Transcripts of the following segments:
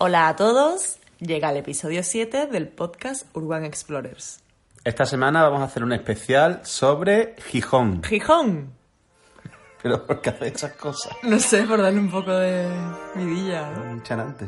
Hola a todos, llega el episodio 7 del podcast Urban Explorers. Esta semana vamos a hacer un especial sobre Gijón. Gijón. Pero ¿por qué hace esas cosas? No sé, por darle un poco de vidilla, ¿no? Un chanante.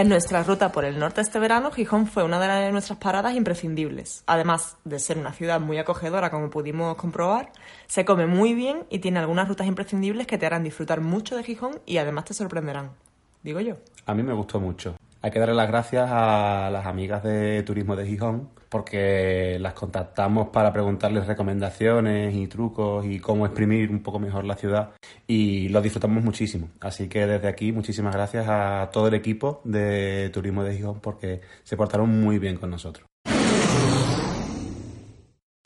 En nuestra ruta por el norte este verano, Gijón fue una de nuestras paradas imprescindibles. Además de ser una ciudad muy acogedora, como pudimos comprobar, se come muy bien y tiene algunas rutas imprescindibles que te harán disfrutar mucho de Gijón y además te sorprenderán. Digo yo. A mí me gustó mucho. Hay que darle las gracias a las amigas de Turismo de Gijón porque las contactamos para preguntarles recomendaciones y trucos y cómo exprimir un poco mejor la ciudad y lo disfrutamos muchísimo. Así que desde aquí muchísimas gracias a todo el equipo de Turismo de Gijón porque se portaron muy bien con nosotros.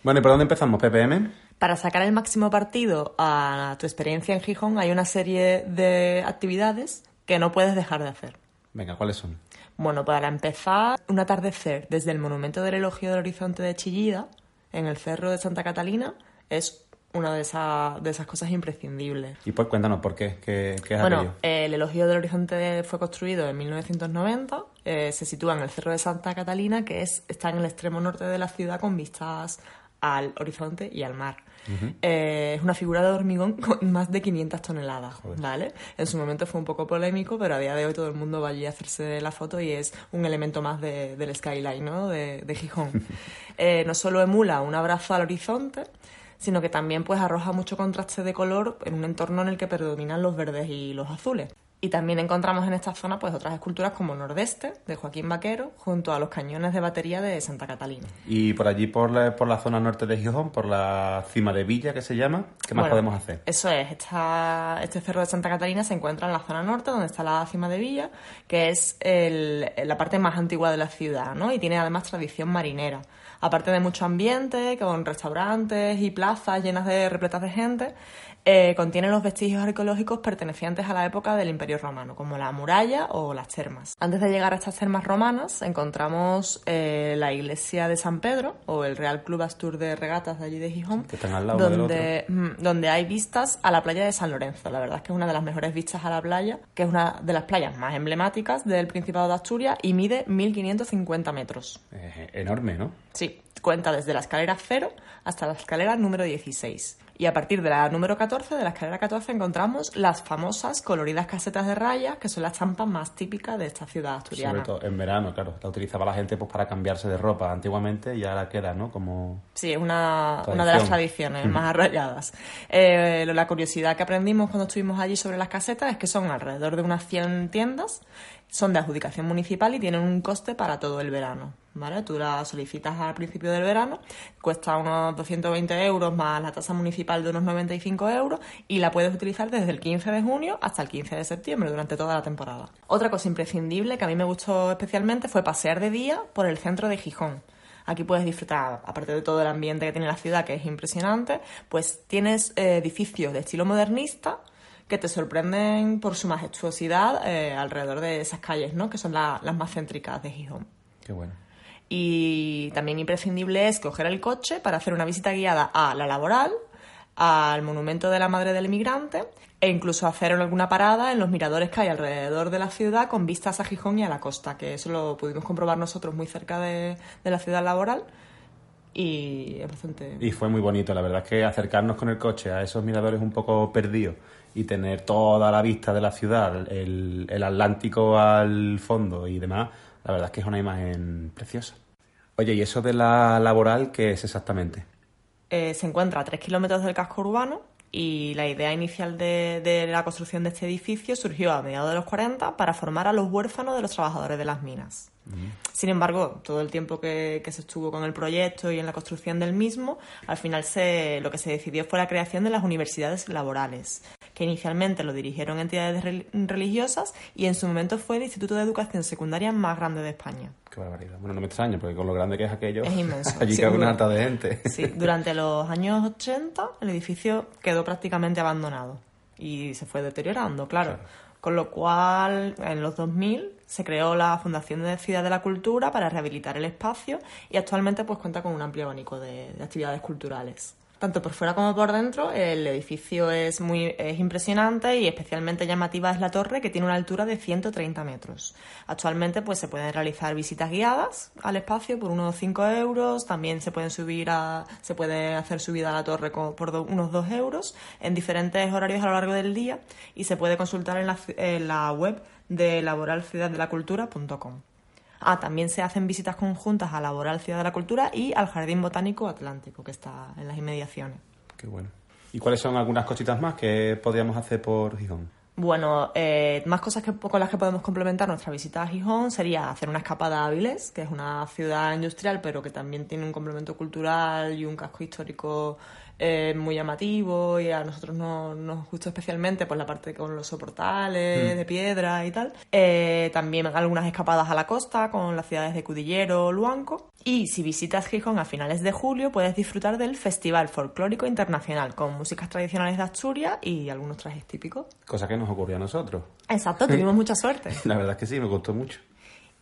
Bueno, ¿y por dónde empezamos, PPM? Para sacar el máximo partido a tu experiencia en Gijón hay una serie de actividades que no puedes dejar de hacer. Venga, ¿cuáles son? Bueno, para empezar, un atardecer desde el Monumento del Elogio del Horizonte de Chillida, en el Cerro de Santa Catalina, es una de, esas de esas cosas imprescindibles. Y pues cuéntanos, ¿por qué? ¿Qué, qué es Bueno, aquello? el Elogio del Horizonte fue construido en 1990, eh, se sitúa en el Cerro de Santa Catalina, que es, está en el extremo norte de la ciudad con vistas al horizonte y al mar. Eh, es una figura de hormigón con más de 500 toneladas, ¿vale? En su momento fue un poco polémico, pero a día de hoy todo el mundo va allí a hacerse la foto y es un elemento más de- del skyline, ¿no? De, de Gijón. Eh, no solo emula un abrazo al horizonte, sino que también pues arroja mucho contraste de color en un entorno en el que predominan los verdes y los azules. Y también encontramos en esta zona pues otras esculturas como Nordeste, de Joaquín Vaquero, junto a los cañones de batería de Santa Catalina. Y por allí, por la, por la zona norte de Gijón, por la cima de Villa, que se llama, ¿qué más Bueno, podemos hacer? Eso es, esta- este cerro de Santa Catalina se encuentra en la zona norte, donde está la cima de Villa, que es el- la parte más antigua de la ciudad, ¿no? Y tiene además tradición marinera. Aparte de mucho ambiente, con restaurantes y plazas llenas de repletas de gente, eh, contiene los vestigios arqueológicos pertenecientes a la época del Imperio Romano, como la muralla o las termas. Antes de llegar a estas termas romanas, encontramos eh, la iglesia de San Pedro, o el Real Club Astur de Regatas de allí de Gijón, Que están al lado del donde, mm, donde hay vistas a la playa de San Lorenzo. La verdad es que es una de las mejores vistas a la playa, que es una de las playas más emblemáticas del Principado de Asturias y mide 1550 metros. Eh, enorme, ¿no? Sí, cuenta desde la escalera 0 hasta la escalera número 16. Y a partir de la número 14, de la escalera 14, encontramos las famosas coloridas casetas de rayas, que son las estampas más típicas de esta ciudad asturiana. Sobre todo en verano, claro. La utilizaba la gente pues para cambiarse de ropa antiguamente y ahora queda, ¿no? Como... Sí, es una, una de las tradiciones más arraigadas. Eh, la curiosidad que aprendimos cuando estuvimos allí sobre las casetas es que son alrededor de unas 100 tiendas, son de adjudicación municipal y tienen un coste para todo el verano. ¿Vale? Tú la solicitas al principio del verano, cuesta unos 220 euros más la tasa municipal de unos 95 euros y la puedes utilizar desde el 15 de junio hasta el 15 de septiembre durante toda la temporada. Otra cosa imprescindible que a mí me gustó especialmente fue pasear de día por el centro de Gijón. Aquí puedes disfrutar, aparte de todo el ambiente que tiene la ciudad, que es impresionante, pues tienes eh, edificios de estilo modernista que te sorprenden por su majestuosidad eh, alrededor de esas calles, ¿no? Que son la- las más céntricas de Gijón. Qué bueno. Y también imprescindible es coger el coche para hacer una visita guiada a la laboral, al monumento de la Madre del Inmigrante e incluso hacer alguna parada en los miradores que hay alrededor de la ciudad con vistas a Gijón y a la costa, que eso lo pudimos comprobar nosotros muy cerca de, la ciudad laboral y bastante... Y fue muy bonito, la verdad es que acercarnos con el coche a esos miradores un poco perdidos y tener toda la vista de la ciudad, el, el Atlántico al fondo y demás, la verdad es que es una imagen preciosa. Oye, ¿y eso de la laboral qué es exactamente? Eh, se encuentra a 3 kilómetros del casco urbano y la idea inicial de, de la construcción de este edificio surgió a mediados de los 40 para formar a los huérfanos de los trabajadores de las minas. Sin embargo, todo el tiempo que, que se estuvo con el proyecto y en la construcción del mismo, al final se, lo que se decidió fue la creación de las universidades laborales, que inicialmente lo dirigieron entidades rel- religiosas y en su momento fue el Instituto de Educación Secundaria más grande de España. Qué barbaridad. Bueno, no me extraña, porque con lo grande que es aquello, Es inmenso, allí cabe una harta de gente. Sí, durante los años 80 el edificio quedó prácticamente abandonado y se fue deteriorando, claro. Con lo cual, en los 2000 se creó la Fundación de Ciudad de la Cultura para rehabilitar el espacio y actualmente pues cuenta con un amplio abanico de, de actividades culturales. Tanto por fuera como por dentro, el edificio es muy es impresionante y especialmente llamativa es la torre que tiene una altura de 130 metros. Actualmente pues se pueden realizar visitas guiadas al espacio por unos 5 euros, también se pueden subir a, se puede hacer subida a la torre por unos 2 euros en diferentes horarios a lo largo del día y se puede consultar en la, en la web de laboralciudaddelacultura.com. Ah, también se hacen visitas conjuntas a Laboral Ciudad de la Cultura y al Jardín Botánico Atlántico, que está en las inmediaciones. Qué bueno. ¿Y cuáles son algunas cositas más que podríamos hacer por Gijón? Bueno, eh, más cosas que, con las que podemos complementar nuestra visita a Gijón sería hacer una escapada a Avilés, que es una ciudad industrial, pero que también tiene un complemento cultural y un casco histórico eh, muy llamativo y a nosotros no- nos gustó especialmente por la parte con los soportales de piedra y tal. Eh, también algunas escapadas a la costa con las ciudades de Cudillero o Luanco. Y si visitas Gijón a finales de julio puedes disfrutar del Festival Folclórico Internacional con músicas tradicionales de Asturias y algunos trajes típicos. Cosa que nos ocurrió a nosotros. Exacto, tuvimos mucha suerte. La verdad es que sí, me gustó mucho.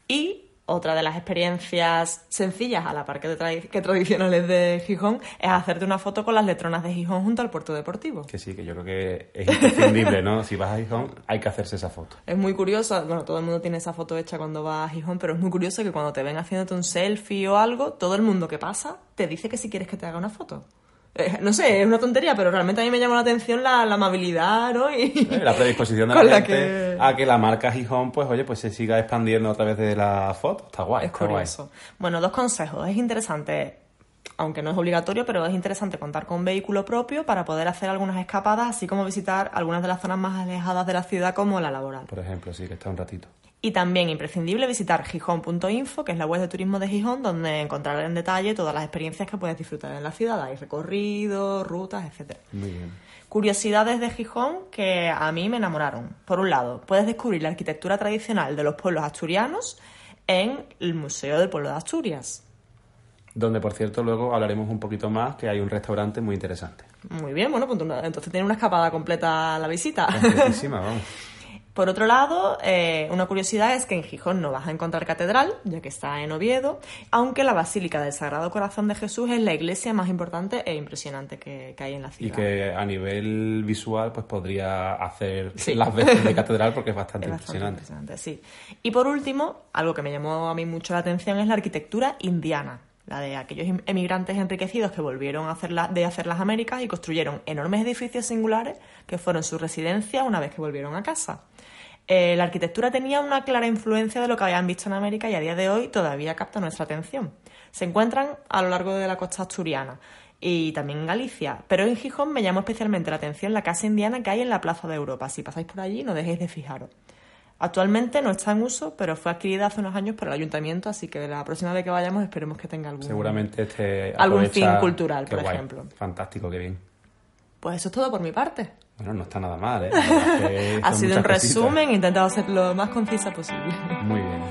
Y otra de las experiencias sencillas a la par que, tradi- que tradicionales de Gijón es hacerte una foto con las letronas de Gijón junto al puerto deportivo. Que sí, que yo creo que es imprescindible, ¿no? Si vas a Gijón, hay que hacerse esa foto. Es muy curioso, bueno, todo el mundo tiene esa foto hecha cuando va a Gijón, pero es muy curioso que cuando te ven haciéndote un selfie o algo, todo el mundo que pasa te dice que si quieres que te haga una foto. Eh, no sé, es una tontería, pero realmente a mí me llama la atención la, la amabilidad, ¿no? Y, Eh, La predisposición de la gente que- a que la marca Gijón, pues oye, pues se siga expandiendo a través de la foto. Está guay, Es está guay. curioso. Bueno, dos consejos. Es interesante, aunque no es obligatorio, pero es interesante contar con un vehículo propio para poder hacer algunas escapadas, así como visitar algunas de las zonas más alejadas de la ciudad, como la laboral. Por ejemplo, sí, que está un ratito. Y también imprescindible visitar gijón.info, que es la web de turismo de Gijón, donde encontrar en detalle todas las experiencias que puedes disfrutar en la ciudad. Hay recorridos, rutas, etcétera. Muy bien. Curiosidades de Gijón que a mí me enamoraron. Por un lado, puedes descubrir la arquitectura tradicional de los pueblos asturianos en el Museo del Pueblo de Asturias. Donde, por cierto, luego hablaremos un poquito más, que hay un restaurante muy interesante. Muy bien, bueno, pues entonces tiene una escapada completa la visita. Vamos. Por otro lado, eh, una curiosidad es que en Gijón no vas a encontrar catedral, ya que está en Oviedo, aunque la Basílica del Sagrado Corazón de Jesús es la iglesia más importante e impresionante que, que hay en la Y ciudad. que a nivel visual, pues podría hacer Sí. las veces de catedral porque es bastante Es bastante impresionante. impresionante, sí. Y por último, algo que me llamó a mí mucho la atención es la arquitectura indiana, la de aquellos em- emigrantes enriquecidos que volvieron a hacer la- de hacer las Américas y construyeron enormes edificios singulares que fueron su residencia una vez que volvieron a casa. Eh, la arquitectura tenía una clara influencia de lo que habían visto en América y a día de hoy todavía capta nuestra atención. Se encuentran a lo largo de la costa asturiana y también en Galicia, pero en Gijón me llamó especialmente la atención la casa indiana que hay en la Plaza de Europa. Si pasáis por allí, no dejéis de fijaros. Actualmente no está en uso, pero fue adquirida hace unos años por el ayuntamiento, así que la próxima vez que vayamos esperemos que tenga algún... Seguramente este Algún fin cultural, Qué por guay. ejemplo. Fantástico, qué bien. Pues eso es todo por mi parte. Bueno, no está nada mal, ¿eh? Que Ha sido un cositas. resumen, he intentado ser lo más concisa posible. Muy bien.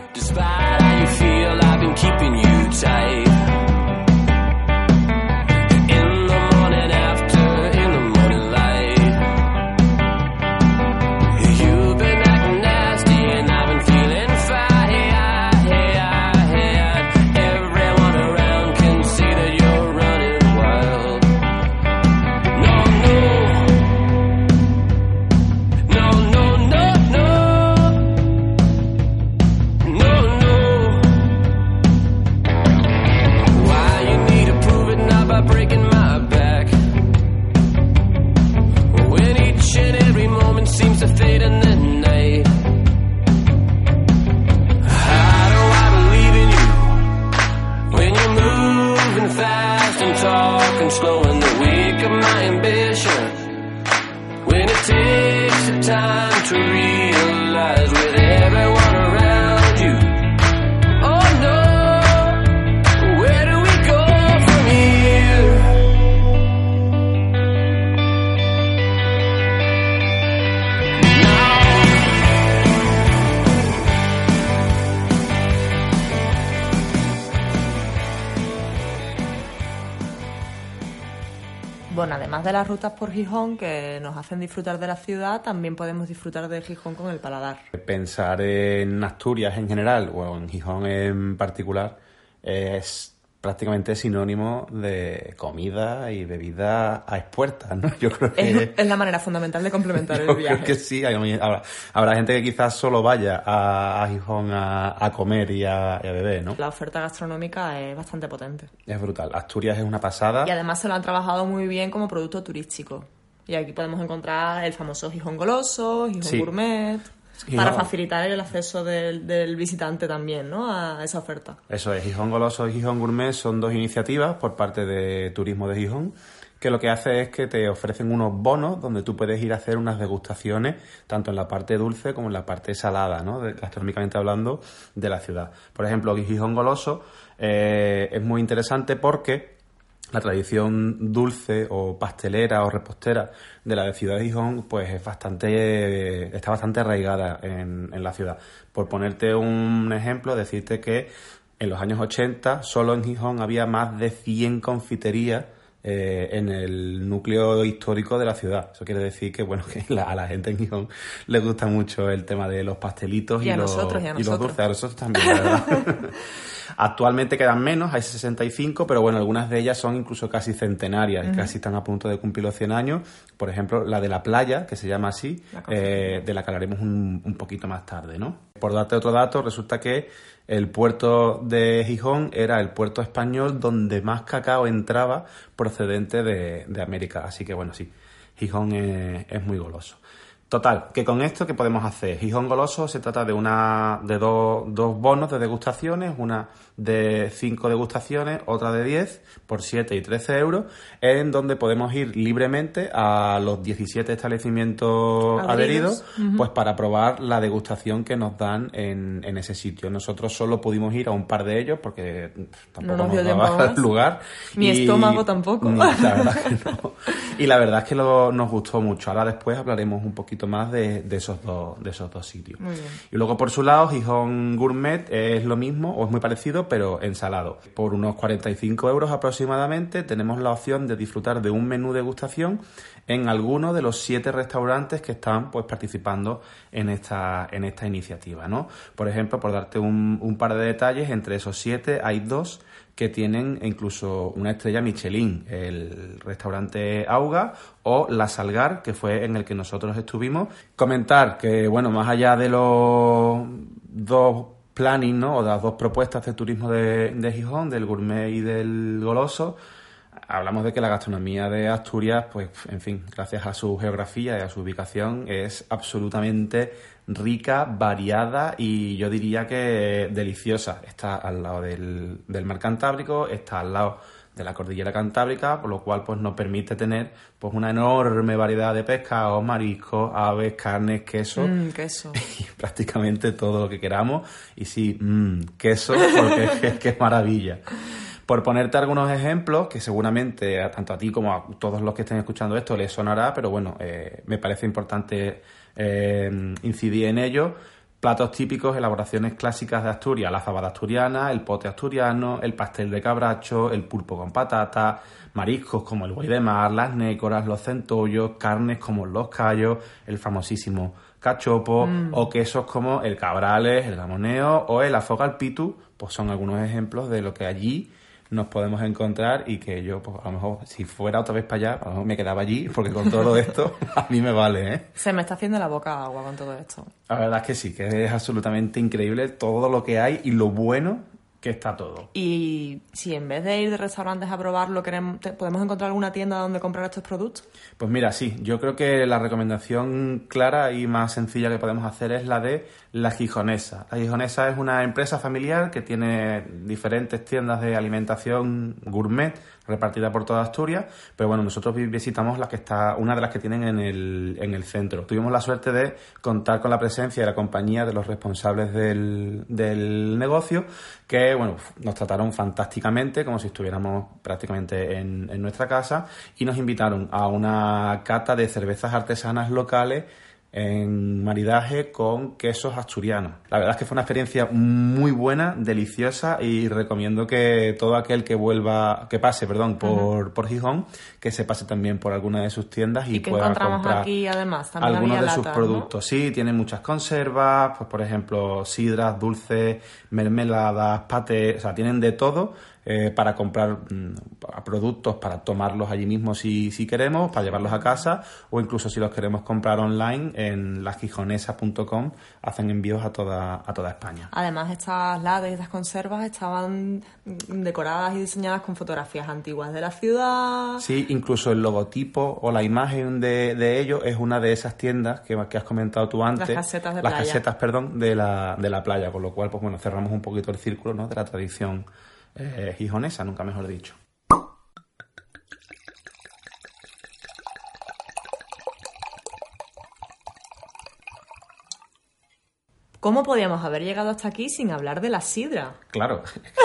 Bueno, además de las rutas por Gijón que nos hacen disfrutar de la ciudad, también podemos disfrutar de Gijón con el paladar. Pensar en Asturias en general o en Gijón en particular es prácticamente sinónimo de comida y bebida a expuertas, ¿no? Yo creo que... Es, la manera fundamental de complementar Yo el creo viaje. que sí, habrá, habrá gente que quizás solo vaya a, a Gijón a, a comer y a, beber, ¿no? La oferta gastronómica es bastante potente. Es brutal. Asturias es una pasada. Y además se lo han trabajado muy bien como producto turístico. Y aquí podemos encontrar el famoso Gijón Goloso, Gijón Sí. Gourmet, para facilitar el acceso del, del visitante también, ¿no? A esa oferta. Eso es, Gijón Goloso y Gijón Gourmet son dos iniciativas por parte de Turismo de Gijón que lo que hace es que te ofrecen unos bonos donde tú puedes ir a hacer unas degustaciones tanto en la parte dulce como en la parte salada, ¿no? Gastronómicamente hablando, de la ciudad. Por ejemplo, Gijón Goloso eh, es muy interesante porque la tradición dulce o pastelera o repostera de la Ciudad de Gijón pues es bastante está bastante arraigada en, en la ciudad. Por ponerte un ejemplo, decirte que en los años 80 solo en Gijón había más de 100 confiterías eh, en el núcleo histórico de la ciudad. Eso quiere decir que bueno que la- a la gente en Gijón le gusta mucho el tema de los pastelitos Y los, nosotros, y los dulces. A nosotros también, la verdad. Actualmente quedan menos, hay 65, pero bueno, algunas de ellas son incluso casi centenarias, y casi están a punto de cumplir los 100 años. Por ejemplo, la de la playa, que se llama así, La eh, de la que hablaremos un, un poquito más tarde, ¿no? Por darte otro dato, resulta que el puerto de Gijón era el puerto español donde más cacao entraba procedente de, de América. Así que bueno, sí, Gijón es, es muy goloso. Total, que con esto, ¿qué podemos hacer? Gijón Goloso se trata de una de dos, dos bonos de degustaciones, una de cinco degustaciones, otra de 10, por 7 y 13 euros, en donde podemos ir libremente a los 17 establecimientos Adheridos. pues para probar la degustación que nos dan en, en ese sitio. Nosotros solo pudimos ir a un par de ellos porque tampoco nos dio daba lugar. Mi estómago tampoco. Ni- la no. Y la verdad es que lo- nos gustó mucho. Ahora después hablaremos un poquito más de, de esos dos, de esos dos sitios. Muy bien. Y luego por su lado, Gijón Gourmet es lo mismo, o es muy parecido, pero ensalado. Por unos 45 euros aproximadamente tenemos la opción de disfrutar de un menú degustación en alguno de los siete restaurantes que están pues participando en esta, en esta iniciativa, ¿no? Por ejemplo, por darte un, un par de detalles, entre esos siete hay dos que tienen incluso una estrella Michelin, el restaurante Auga o La Salgar, que fue en el que nosotros estuvimos. Comentar que, bueno, más allá de los dos planning, ¿no? O las dos propuestas de turismo de, de Gijón, del gourmet y del goloso, hablamos de que la gastronomía de Asturias, pues, en fin, gracias a su geografía y a su ubicación, es absolutamente rica, variada y yo diría que deliciosa. Está al lado del, del mar Cantábrico, está al lado de la cordillera Cantábrica, por lo cual pues nos permite tener pues una enorme variedad de pescados, mariscos, aves, carnes, queso Mm, queso. y prácticamente todo lo que queramos. Y sí, mmm, queso, porque es que, que es maravilla. Por ponerte algunos ejemplos, que seguramente tanto a ti como a todos los que estén escuchando esto les sonará, pero bueno, eh, me parece importante eh, incidir en ello. Platos típicos, elaboraciones clásicas de Asturias, la fabada asturiana, el pote asturiano, el pastel de cabracho, el pulpo con patata, mariscos como el buey de mar, las nécoras, los centollos, carnes como los callos, el famosísimo cachopo o quesos como el cabrales, el gamoneo o el afoga al pitu, pues son algunos ejemplos de lo que allí nos podemos encontrar y que yo, pues a lo mejor, si fuera otra vez para allá, a lo mejor me quedaba allí, porque con todo esto a mí me vale, ¿eh? Se me está haciendo la boca agua con todo esto. La verdad es que sí, que es absolutamente increíble todo lo que hay y lo bueno que está todo. Y si en vez de ir de restaurantes a probarlo, queremos, ¿podemos encontrar alguna tienda donde comprar estos productos? Pues mira, sí, yo creo que la recomendación clara y más sencilla que podemos hacer es la de La Gijonesa. La Gijonesa es una empresa familiar que tiene diferentes tiendas de alimentación gourmet repartida por toda Asturias, pero bueno, nosotros vi- visitamos la que está, una de las que tienen en el, en el centro. Tuvimos la suerte de contar con la presencia de la compañía de los responsables del, del negocio, que bueno, nos trataron fantásticamente, como si estuviéramos prácticamente en, en nuestra casa, y nos invitaron a una cata de cervezas artesanas locales en maridaje con quesos asturianos. La verdad es que fue una experiencia muy buena, deliciosa y recomiendo que todo aquel que vuelva, que pase, perdón, por, por Gijón, que se pase también por alguna de sus tiendas y, ¿Y qué pueda encontramos comprar aquí, además? También algunos había de sus productos. Sí, tienen muchas conservas, pues por ejemplo, sidras, dulces, mermeladas, patés, o sea, tienen de todo eh, para comprar mm, productos, para tomarlos allí mismo si, si queremos, para llevarlos a casa o incluso si los queremos comprar online en lasquijonesa.com hacen envíos a toda, a toda España. Además, estas latas y estas conservas estaban mm, decoradas y diseñadas con fotografías antiguas de la ciudad. Sí, incluso el logotipo o la imagen de, de ello es una de esas tiendas que, que has comentado tú antes. Las casetas de Las playa. casetas, perdón, de la, de la playa, con lo cual, pues bueno, cerramos un poquito el círculo ¿no? de la tradición eh, gijonesa, nunca mejor dicho. ¿Cómo podíamos haber llegado hasta aquí sin hablar de la sidra? Claro,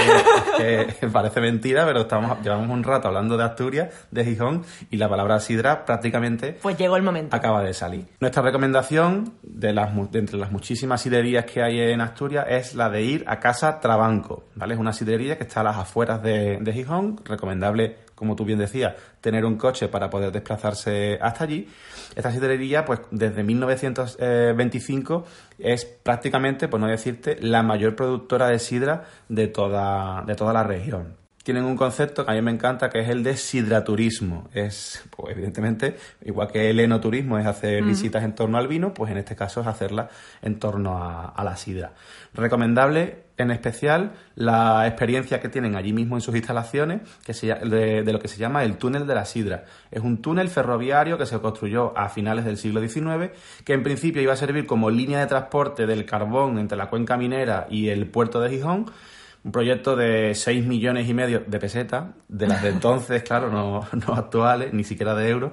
es que- parece mentira, pero estamos, llevamos un rato hablando de Asturias, de Gijón, y la palabra sidra prácticamente Pues llegó el momento. acaba de salir. Nuestra recomendación, de, las, de entre las muchísimas sidrerías que hay en Asturias, es la de ir a Casa Trabanco. ¿vale? Es una sidrería que está a las afueras de, de Gijón, recomendable, como tú bien decías, tener un coche para poder desplazarse hasta allí. Esta sidrería, pues desde 1925, es prácticamente, por no decirte, la mayor productora de sidra de toda, de toda la región tienen un concepto que a mí me encanta, que es el de sidraturismo. Es, pues, evidentemente, igual que el enoturismo es hacer visitas en torno al vino, pues en este caso es hacerla en torno a, a la sidra. Recomendable, en especial, la experiencia que tienen allí mismo en sus instalaciones, que se lla- de, de lo que se llama el túnel de la sidra. Es un túnel ferroviario que se construyó a finales del siglo XIX, que en principio iba a servir como línea de transporte del carbón entre la cuenca minera y el puerto de Gijón, un proyecto de 6 millones y medio de pesetas, de las de entonces, claro, no, no actuales, ni siquiera de euros,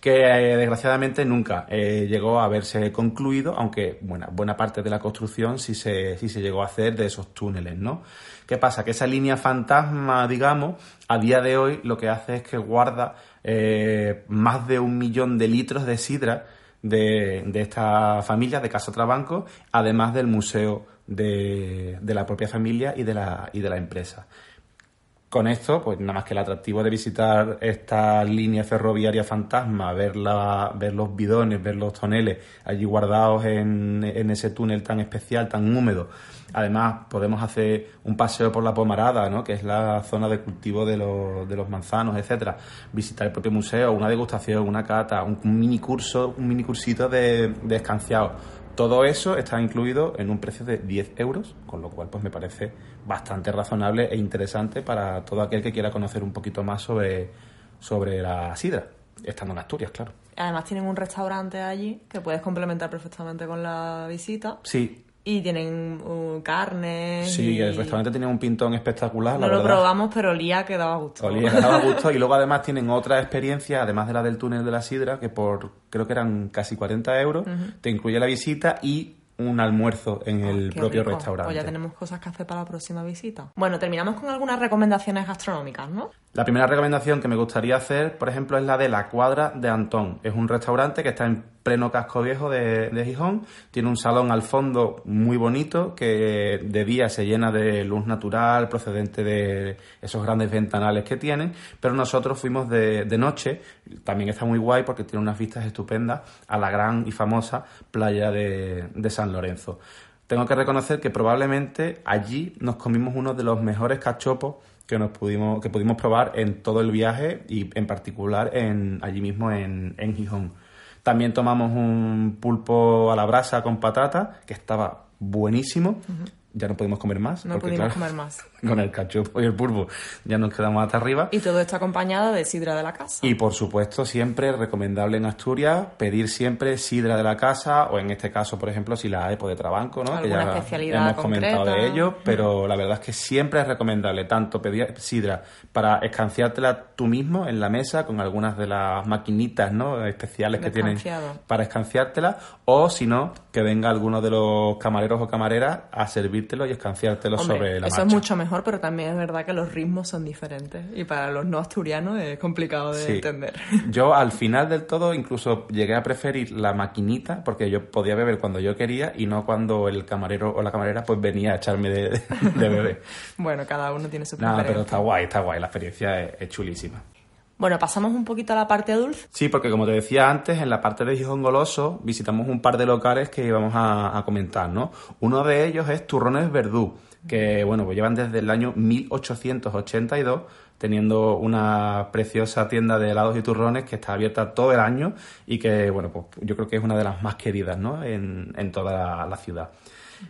que eh, desgraciadamente nunca eh, llegó a verse concluido, aunque buena, buena parte de la construcción sí se, sí se llegó a hacer de esos túneles, ¿no? ¿Qué pasa? Que esa línea fantasma, digamos, a día de hoy lo que hace es que guarda eh, más de un millón de litros de sidra de, de esta familia, de Casa Trabanco, además del museo de, de la propia familia y de la, y de la empresa. Con esto, pues nada más que el atractivo de visitar esta línea ferroviaria fantasma, ver, la- ver los bidones, ver los toneles allí guardados en, en ese túnel tan especial, tan húmedo. Además, podemos hacer un paseo por la Pomarada, ¿no? que es la zona de cultivo de los, de los manzanos, etcétera. Visitar el propio museo, una degustación, una cata, un, mini curso, un mini cursito de, de escanciado. Todo eso está incluido en un precio de 10 euros, con lo cual pues me parece bastante razonable e interesante para todo aquel que quiera conocer un poquito más sobre, sobre la sidra, estando en Asturias, claro. Además tienen un restaurante allí que puedes complementar perfectamente con la visita. Sí, Y tienen uh, carne. sí, y- el restaurante tiene un pintón espectacular, la No lo verdad. probamos, pero olía que daba gusto. Olía, le daba gusto y luego además tienen otra experiencia, además de la del túnel de la sidra, que por creo que eran casi 40 euros, te incluye la visita y un almuerzo en el Qué propio rico. restaurante. Pues ya tenemos cosas que hacer para la próxima visita. Bueno, terminamos con algunas recomendaciones gastronómicas, ¿no? La primera recomendación que me gustaría hacer, por ejemplo, es la de La Cuadra de Antón. Es un restaurante que está en pleno casco viejo de, Gijón. Tiene un salón al fondo muy bonito que de día se llena de luz natural procedente de esos grandes ventanales que tienen. Pero nosotros fuimos de, de noche. También está muy guay porque tiene unas vistas estupendas a la gran y famosa playa de, de San Lorenzo. Tengo que reconocer que probablemente allí nos comimos uno de los mejores cachopos que nos pudimos que pudimos probar en todo el viaje y en particular en allí mismo en, en Gijón. También tomamos un pulpo a la brasa con patata que estaba buenísimo. Ya no pudimos comer más. No porque, pudimos claro, comer más. Con el cachopo y el pulpo ya nos quedamos hasta arriba. Y todo esto acompañado de sidra de la casa. Y por supuesto, siempre recomendable en Asturias pedir siempre sidra de la casa o en este caso, por ejemplo, si la hay, pues de Trabanco, ¿no? que ya especialidad hemos comentado de ello, pero la verdad es que siempre es recomendable tanto pedir sidra para escanciártela tú mismo en la mesa con algunas de las maquinitas, ¿no? especiales que tienen para escanciártela o si no, que venga alguno de los camareros o camareras a servírtelo y escanciártelo Hombre, sobre la eso marcha. es mucho mejor, pero también es verdad que los ritmos son diferentes. Y para los no asturianos es complicado de Sí. entender. Yo al final del todo incluso llegué a preferir la maquinita porque yo podía beber cuando yo quería y no cuando el camarero o la camarera pues venía a echarme de, de beber. Bueno, cada uno tiene su Nada, pero preferencia. está guay, está guay, la experiencia es, es chulísima. Bueno, pasamos un poquito a la parte dulce. Sí, porque como te decía antes, en la parte de Gijón Goloso visitamos un par de locales que íbamos a, comentar, ¿no? Uno de ellos es Turrones Verdú, que bueno, pues llevan desde el año 1882 teniendo una preciosa tienda de helados y turrones que está abierta todo el año y que, bueno, pues yo creo que es una de las más queridas, ¿no? En, en toda la ciudad.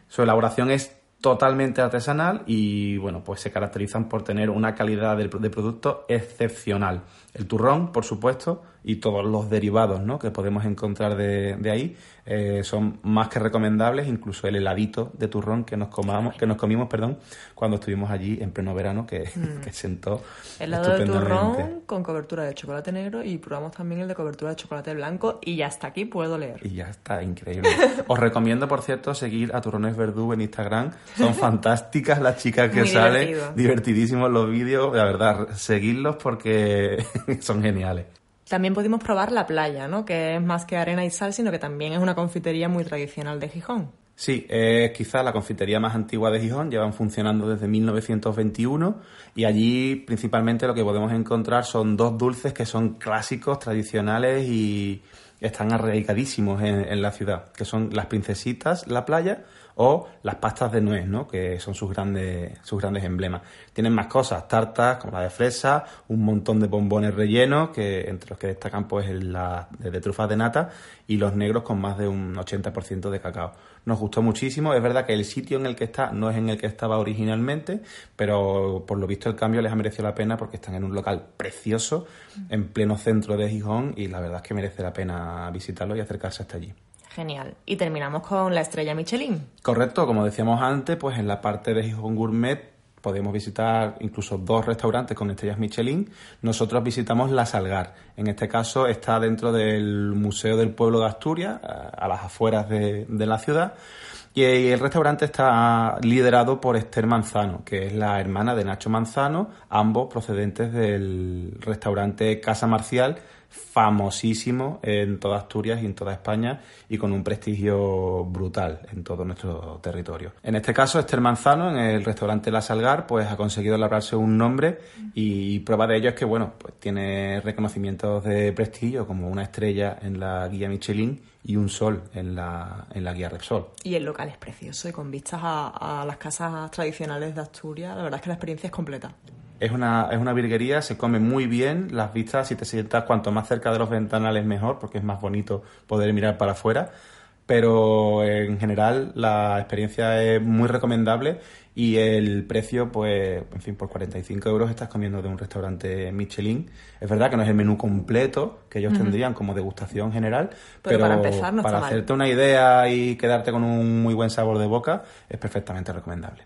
Su elaboración es totalmente artesanal y bueno, pues se caracterizan por tener una calidad de, de producto excepcional. El turrón, por supuesto, y todos los derivados ¿no? que podemos encontrar de, de ahí eh, son más que recomendables, incluso el heladito de turrón que nos comamos, que nos comimos, perdón, cuando estuvimos allí en pleno verano, que, que sentó Helado de turrón con cobertura de chocolate negro y probamos también el de cobertura de chocolate blanco y hasta aquí puedo leer. Y ya está, increíble. Os recomiendo, por cierto, seguir a Turrones Verdú en Instagram. Son fantásticas las chicas que Muy salen. divertido. Divertidísimos los vídeos. La verdad, seguidlos porque son geniales. También pudimos probar la playa, ¿no? Que es más que arena y sal, sino que también es una confitería muy tradicional de Gijón. Sí, es quizás la confitería más antigua de Gijón, llevan funcionando desde 1921 y allí principalmente lo que podemos encontrar son dos dulces que son clásicos, tradicionales y están arraigadísimos en, en la ciudad, que son las princesitas, la playa o las pastas de nuez, ¿no? que son sus grandes, sus grandes emblemas. Tienen más cosas, tartas como la de fresa, un montón de bombones rellenos, que entre los que destacan pues la de trufas de nata y los negros con más de un 80% de cacao. Nos gustó muchísimo, es verdad que el sitio en el que está no es en el que estaba originalmente, pero por lo visto el cambio les ha merecido la pena porque están en un local precioso, en pleno centro de Gijón y la verdad es que merece la pena visitarlo y acercarse hasta allí. Genial. Y terminamos con la estrella Michelin. Correcto, como decíamos antes, pues en la parte de Gijón Gourmet podemos visitar incluso dos restaurantes con estrellas Michelin. Nosotros visitamos La Salgar. En este caso está dentro del Museo del Pueblo de Asturias, a las afueras de, de la ciudad. Y el restaurante está liderado por Esther Manzano, que es la hermana de Nacho Manzano, ambos procedentes del restaurante Casa Marcial, famosísimo en toda Asturias y en toda España y con un prestigio brutal en todo nuestro territorio. En este caso, Esther Manzano, en el restaurante La Salgar, pues ha conseguido labrarse un nombre y prueba de ello es que, bueno, pues tiene reconocimientos de prestigio como una estrella en la guía Michelin y un sol en la, en la guía Repsol. Y el local es precioso y con vistas a, a las casas tradicionales de Asturias, la verdad es que la experiencia es completa. Es una, es una virguería, se come muy bien, las vistas, si te sientas cuanto más cerca de los ventanales mejor, porque es más bonito poder mirar para afuera, pero en general la experiencia es muy recomendable y el precio, pues, en fin, por 45 euros estás comiendo de un restaurante Michelin. Es verdad que no es el menú completo que ellos tendrían como degustación general, Pero pero, para empezar no para mal. hacerte una idea y quedarte con un muy buen sabor de boca, es perfectamente recomendable.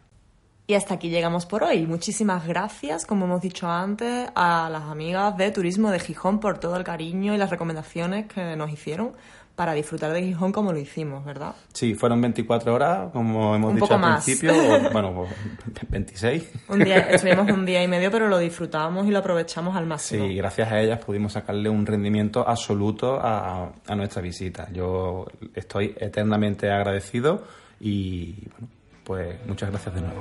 Y hasta aquí llegamos por hoy. Muchísimas gracias, como hemos dicho antes, a las amigas de Turismo de Gijón por todo el cariño y las recomendaciones que nos hicieron para disfrutar de Gijón como lo hicimos, ¿verdad? Sí, fueron 24 horas, como hemos Un dicho poco al más. principio, o, bueno, pues, 26. Un día, estuvimos un día y medio, pero lo disfrutamos y lo aprovechamos al máximo. Sí, gracias a ellas pudimos sacarle un rendimiento absoluto a, a nuestra visita. Yo estoy eternamente agradecido y, bueno, pues muchas gracias de nuevo.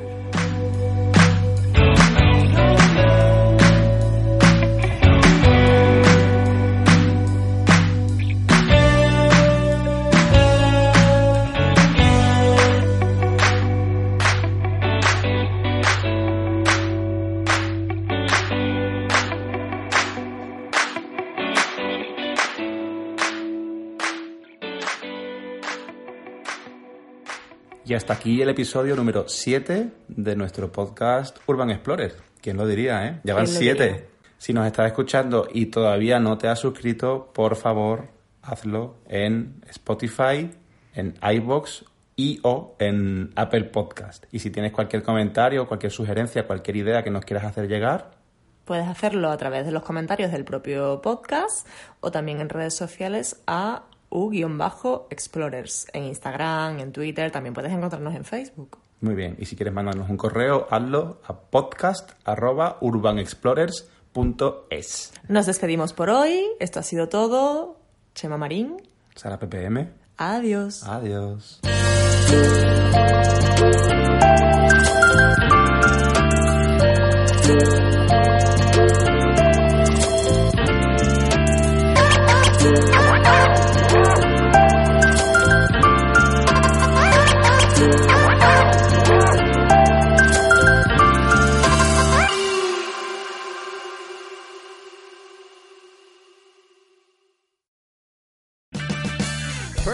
Y hasta aquí el episodio número 7 de nuestro podcast Urban Explorer. ¿Quién lo diría, eh? Ya van ¿Quién lo 7. diría? Si nos estás escuchando y todavía no te has suscrito, por favor, hazlo en Spotify, en iBox y o en Apple Podcast. Y si tienes cualquier comentario, cualquier sugerencia, cualquier idea que nos quieras hacer llegar, Puedes hacerlo a través de los comentarios del propio podcast o también en redes sociales a u-explorers. En Instagram, en Twitter, también puedes encontrarnos en Facebook. muy bien. Y si quieres mandarnos un correo, hazlo a podcast.urbanexplorers.es. Nos despedimos por hoy. Esto ha sido todo. Chema Marín. Sara PPM. Adiós. Adiós.